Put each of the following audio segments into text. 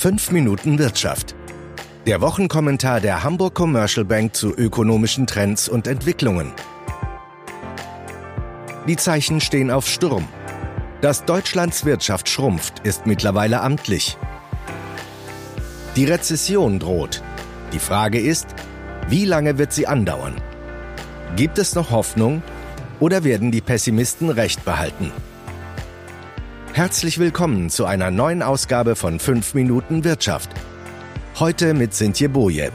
5 Minuten Wirtschaft. Der Wochenkommentar der Hamburg Commercial Bank zu ökonomischen Trends und Entwicklungen. Die Zeichen stehen auf Sturm. Dass Deutschlands Wirtschaft schrumpft, ist mittlerweile amtlich. Die Rezession droht. Die Frage ist, wie lange wird sie andauern? Gibt es noch Hoffnung oder werden die Pessimisten recht behalten? Herzlich willkommen zu einer neuen Ausgabe von 5 Minuten Wirtschaft. Heute mit Sintje Boje.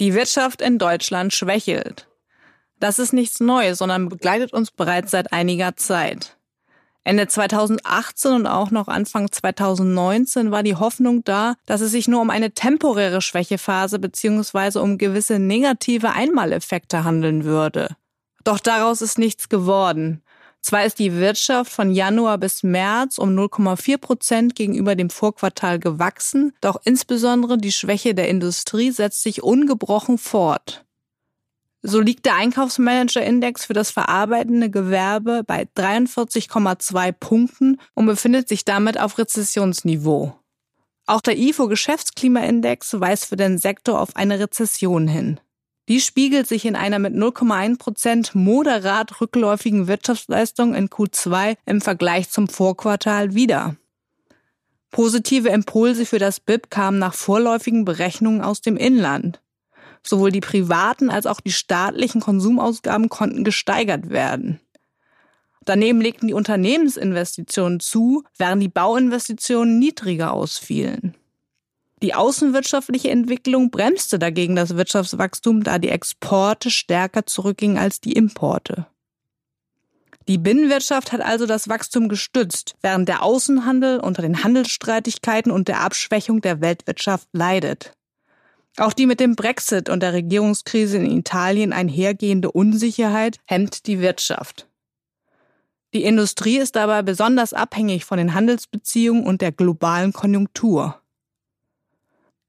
Die Wirtschaft in Deutschland schwächelt. Das ist nichts Neues, sondern begleitet uns bereits seit einiger Zeit. Ende 2018 und auch noch Anfang 2019 war die Hoffnung da, dass es sich nur um eine temporäre Schwächephase bzw. um gewisse negative Einmaleffekte handeln würde. Doch daraus ist nichts geworden. Zwar ist die Wirtschaft von Januar bis März um 0,4 Prozent gegenüber dem Vorquartal gewachsen, doch insbesondere die Schwäche der Industrie setzt sich ungebrochen fort. So liegt der Einkaufsmanager-Index für das verarbeitende Gewerbe bei 43,2 Punkten und befindet sich damit auf Rezessionsniveau. Auch der IFO-Geschäftsklimaindex weist für den Sektor auf eine Rezession hin. Die spiegelt sich in einer mit 0,1 Prozent moderat rückläufigen Wirtschaftsleistung in Q2 im Vergleich zum Vorquartal wieder. Positive Impulse für das BIP kamen nach vorläufigen Berechnungen aus dem Inland. Sowohl die privaten als auch die staatlichen Konsumausgaben konnten gesteigert werden. Daneben legten die Unternehmensinvestitionen zu, während die Bauinvestitionen niedriger ausfielen. Die außenwirtschaftliche Entwicklung bremste dagegen das Wirtschaftswachstum, da die Exporte stärker zurückgingen als die Importe. Die Binnenwirtschaft hat also das Wachstum gestützt, während der Außenhandel unter den Handelsstreitigkeiten und der Abschwächung der Weltwirtschaft leidet. Auch die mit dem Brexit und der Regierungskrise in Italien einhergehende Unsicherheit hemmt die Wirtschaft. Die Industrie ist dabei besonders abhängig von den Handelsbeziehungen und der globalen Konjunktur.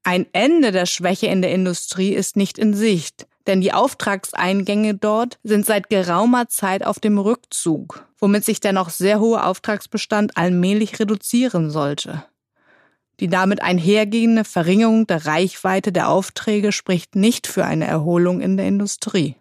Ein Ende der Schwäche in der Industrie ist nicht in Sicht, denn die Auftragseingänge dort sind seit geraumer Zeit auf dem Rückzug, womit sich der noch sehr hohe Auftragsbestand allmählich reduzieren sollte. Die damit einhergehende Verringerung der Reichweite der Aufträge spricht nicht für eine Erholung in der Industrie.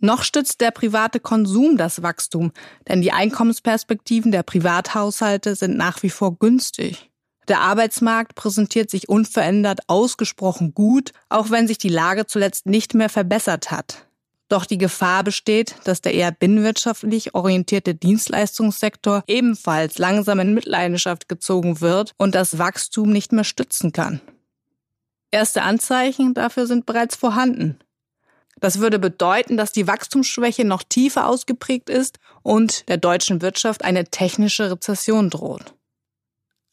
Noch stützt der private Konsum das Wachstum, denn die Einkommensperspektiven der Privathaushalte sind nach wie vor günstig. Der Arbeitsmarkt präsentiert sich unverändert ausgesprochen gut, auch wenn sich die Lage zuletzt nicht mehr verbessert hat. Doch die Gefahr besteht, dass der eher binnenwirtschaftlich orientierte Dienstleistungssektor ebenfalls langsam in Mitleidenschaft gezogen wird und das Wachstum nicht mehr stützen kann. Erste Anzeichen dafür sind bereits vorhanden. Das würde bedeuten, dass die Wachstumsschwäche noch tiefer ausgeprägt ist und der deutschen Wirtschaft eine technische Rezession droht.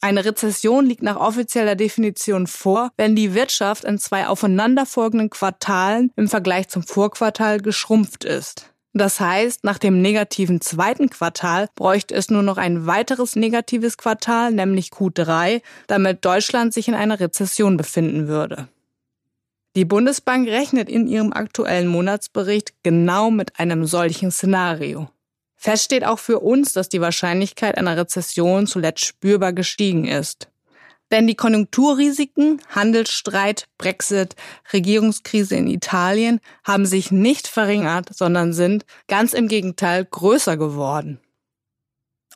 Eine Rezession liegt nach offizieller Definition vor, wenn die Wirtschaft in zwei aufeinanderfolgenden Quartalen im Vergleich zum Vorquartal geschrumpft ist. Das heißt, nach dem negativen zweiten Quartal bräuchte es nur noch ein weiteres negatives Quartal, nämlich Q3, damit Deutschland sich in einer Rezession befinden würde. Die Bundesbank rechnet in ihrem aktuellen Monatsbericht genau mit einem solchen Szenario. Fest steht auch für uns, dass die Wahrscheinlichkeit einer Rezession zuletzt spürbar gestiegen ist. Denn die Konjunkturrisiken, Handelsstreit, Brexit, Regierungskrise in Italien haben sich nicht verringert, sondern sind ganz im Gegenteil größer geworden.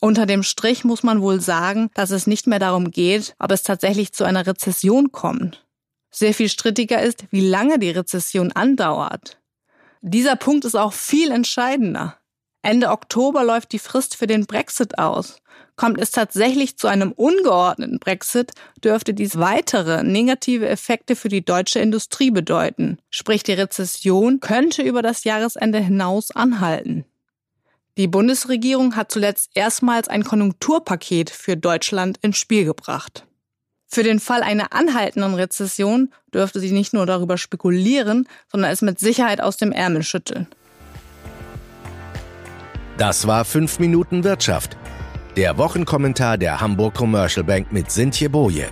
Unter dem Strich muss man wohl sagen, dass es nicht mehr darum geht, ob es tatsächlich zu einer Rezession kommt. Sehr viel strittiger ist, wie lange die Rezession andauert. Dieser Punkt ist auch viel entscheidender. Ende Oktober läuft die Frist für den Brexit aus. Kommt es tatsächlich zu einem ungeordneten Brexit, dürfte dies weitere negative Effekte für die deutsche Industrie bedeuten. Sprich, die Rezession könnte über das Jahresende hinaus anhalten. Die Bundesregierung hat zuletzt erstmals ein Konjunkturpaket für Deutschland ins Spiel gebracht. Für den Fall einer anhaltenden Rezession dürfte sie nicht nur darüber spekulieren, sondern es mit Sicherheit aus dem Ärmel schütteln. Das war 5 Minuten Wirtschaft. Der Wochenkommentar der Hamburg Commercial Bank mit Sintje Boje.